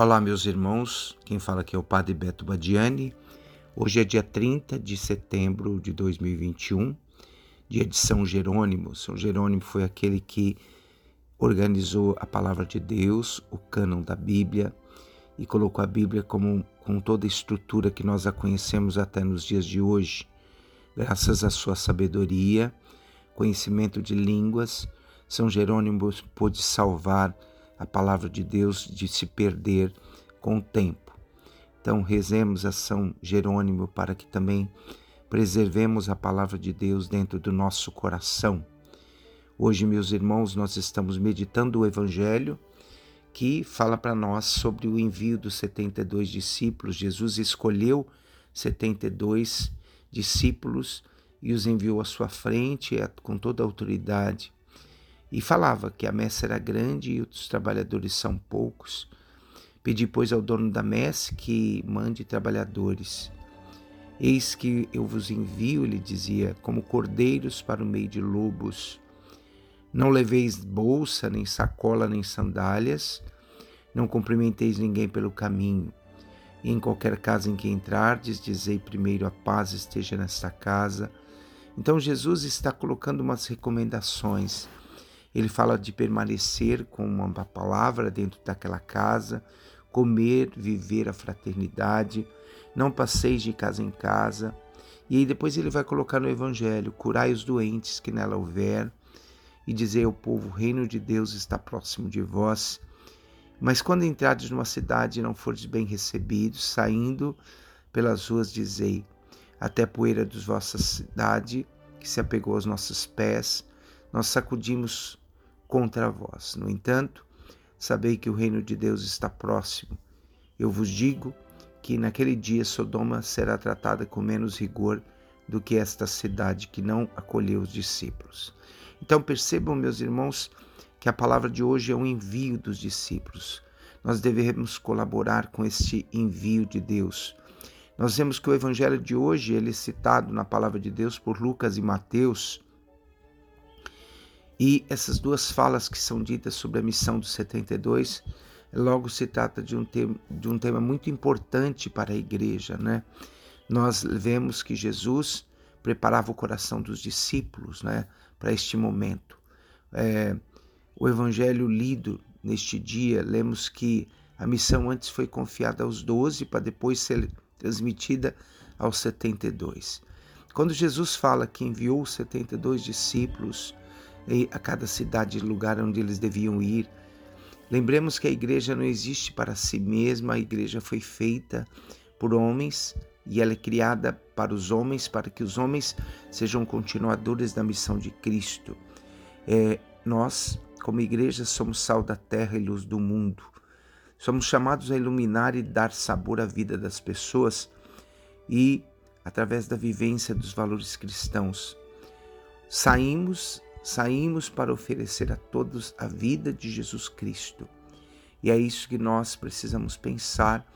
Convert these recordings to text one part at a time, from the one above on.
Olá, meus irmãos. Quem fala aqui é o Padre Beto Badiani. Hoje é dia 30 de setembro de 2021, dia de São Jerônimo. São Jerônimo foi aquele que organizou a palavra de Deus, o cânon da Bíblia, e colocou a Bíblia como, com toda a estrutura que nós a conhecemos até nos dias de hoje. Graças à sua sabedoria, conhecimento de línguas, São Jerônimo pôde salvar a palavra de Deus de se perder com o tempo. Então, rezemos a São Jerônimo para que também preservemos a palavra de Deus dentro do nosso coração. Hoje, meus irmãos, nós estamos meditando o Evangelho que fala para nós sobre o envio dos 72 discípulos. Jesus escolheu 72 discípulos e os enviou à sua frente com toda a autoridade e falava que a messe era grande e os trabalhadores são poucos. Pedi, pois, ao dono da messe que mande trabalhadores. Eis que eu vos envio, ele dizia, como cordeiros para o meio de lobos. Não leveis bolsa, nem sacola, nem sandálias, não cumprimenteis ninguém pelo caminho. E em qualquer casa em que entrardes, dizei primeiro a paz esteja nesta casa. Então Jesus está colocando umas recomendações ele fala de permanecer com uma palavra dentro daquela casa, comer, viver a fraternidade, não passeis de casa em casa. E aí depois ele vai colocar no Evangelho: curai os doentes que nela houver, e dizer ao povo: o reino de Deus está próximo de vós. Mas quando entrardes numa cidade e não fordes bem recebidos, saindo pelas ruas, dizei: até a poeira dos vossa cidade, que se apegou aos nossos pés, nós sacudimos contra vós. No entanto, sabei que o reino de Deus está próximo. Eu vos digo que naquele dia Sodoma será tratada com menos rigor do que esta cidade que não acolheu os discípulos. Então percebam, meus irmãos, que a palavra de hoje é um envio dos discípulos. Nós devemos colaborar com este envio de Deus. Nós vemos que o evangelho de hoje ele é citado na palavra de Deus por Lucas e Mateus e essas duas falas que são ditas sobre a missão dos 72, logo se trata de um tema, de um tema muito importante para a igreja, né? Nós vemos que Jesus preparava o coração dos discípulos, né, para este momento. É, o evangelho lido neste dia, lemos que a missão antes foi confiada aos doze para depois ser transmitida aos 72. Quando Jesus fala que enviou os 72 discípulos, a cada cidade e lugar onde eles deviam ir. Lembremos que a igreja não existe para si mesma, a igreja foi feita por homens e ela é criada para os homens, para que os homens sejam continuadores da missão de Cristo. É, nós, como igreja, somos sal da terra e luz do mundo. Somos chamados a iluminar e dar sabor à vida das pessoas e, através da vivência dos valores cristãos, saímos saímos para oferecer a todos a vida de Jesus Cristo. E é isso que nós precisamos pensar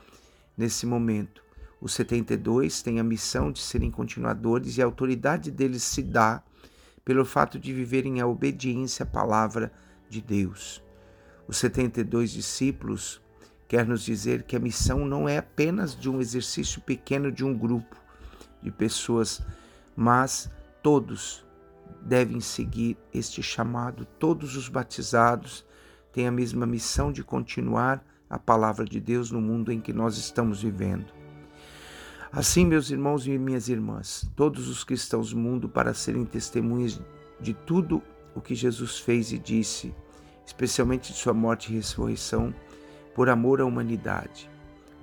nesse momento. Os 72 têm a missão de serem continuadores e a autoridade deles se dá pelo fato de viverem a obediência à palavra de Deus. Os 72 discípulos quer nos dizer que a missão não é apenas de um exercício pequeno de um grupo de pessoas, mas todos devem seguir este chamado. Todos os batizados têm a mesma missão de continuar a palavra de Deus no mundo em que nós estamos vivendo. Assim, meus irmãos e minhas irmãs, todos os cristãos do mundo, para serem testemunhas de tudo o que Jesus fez e disse, especialmente de sua morte e ressurreição, por amor à humanidade.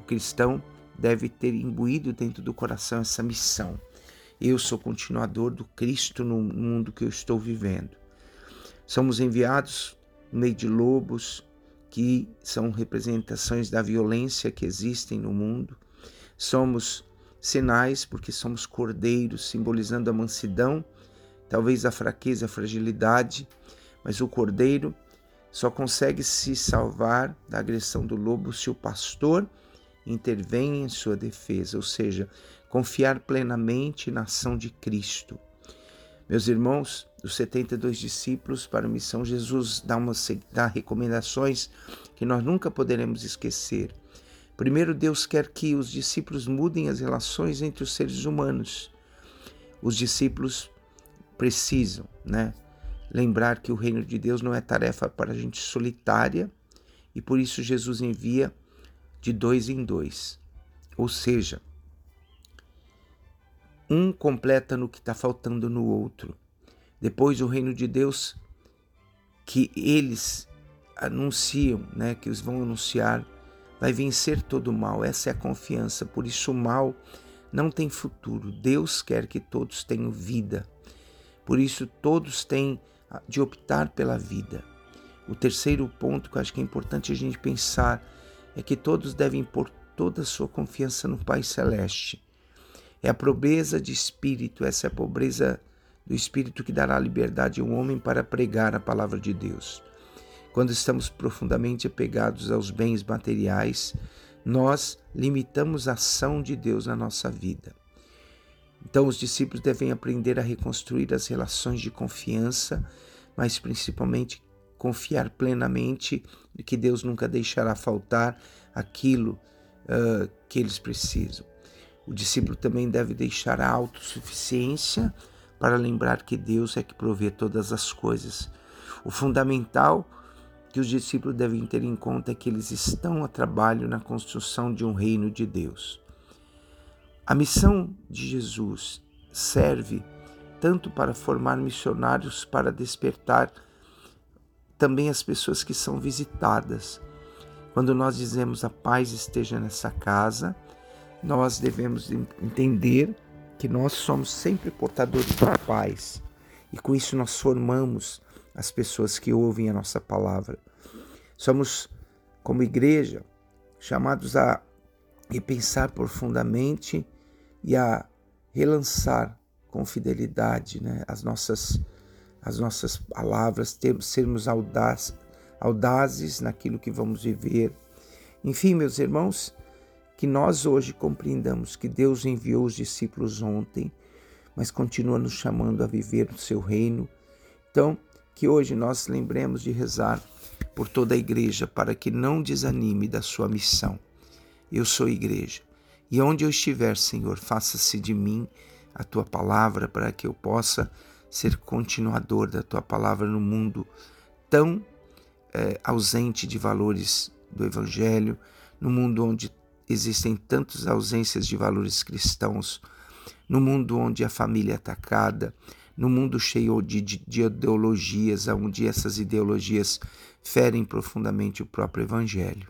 O cristão deve ter imbuído dentro do coração essa missão eu sou continuador do Cristo no mundo que eu estou vivendo. Somos enviados no meio de lobos, que são representações da violência que existem no mundo. Somos sinais porque somos cordeiros, simbolizando a mansidão, talvez a fraqueza, a fragilidade, mas o cordeiro só consegue se salvar da agressão do lobo se o pastor intervém em sua defesa, ou seja, confiar plenamente na ação de Cristo. Meus irmãos, os 72 discípulos para a missão, Jesus dá, uma, dá recomendações que nós nunca poderemos esquecer. Primeiro, Deus quer que os discípulos mudem as relações entre os seres humanos. Os discípulos precisam, né? Lembrar que o reino de Deus não é tarefa para gente solitária e por isso Jesus envia de dois em dois. Ou seja, um completa no que está faltando no outro. Depois, o reino de Deus que eles anunciam, né, que os vão anunciar, vai vencer todo o mal. Essa é a confiança. Por isso, o mal não tem futuro. Deus quer que todos tenham vida. Por isso, todos têm de optar pela vida. O terceiro ponto que eu acho que é importante a gente pensar é que todos devem pôr toda a sua confiança no Pai Celeste. É a pobreza de espírito, essa é a pobreza do espírito que dará liberdade ao homem para pregar a palavra de Deus. Quando estamos profundamente apegados aos bens materiais, nós limitamos a ação de Deus na nossa vida. Então, os discípulos devem aprender a reconstruir as relações de confiança, mas principalmente confiar plenamente que Deus nunca deixará faltar aquilo uh, que eles precisam. O discípulo também deve deixar a autossuficiência para lembrar que Deus é que provê todas as coisas. O fundamental que os discípulos devem ter em conta é que eles estão a trabalho na construção de um reino de Deus. A missão de Jesus serve tanto para formar missionários para despertar também as pessoas que são visitadas. Quando nós dizemos a paz esteja nessa casa, nós devemos entender que nós somos sempre portadores da paz e com isso nós formamos as pessoas que ouvem a nossa palavra. Somos, como igreja, chamados a repensar profundamente e a relançar com fidelidade né, as, nossas, as nossas palavras, termos, sermos audaz, audazes naquilo que vamos viver. Enfim, meus irmãos, que nós hoje compreendamos que Deus enviou os discípulos ontem, mas continua nos chamando a viver no seu reino. Então, que hoje nós lembremos de rezar por toda a igreja para que não desanime da sua missão. Eu sou igreja. E onde eu estiver, Senhor, faça-se de mim a tua palavra para que eu possa ser continuador da tua palavra no mundo tão é, ausente de valores do Evangelho, no mundo onde existem tantas ausências de valores cristãos, no mundo onde a família é atacada, no mundo cheio de, de, de ideologias, onde essas ideologias ferem profundamente o próprio Evangelho.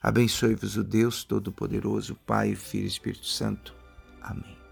Abençoe-vos o Deus Todo-Poderoso, Pai, Filho e Espírito Santo. Amém.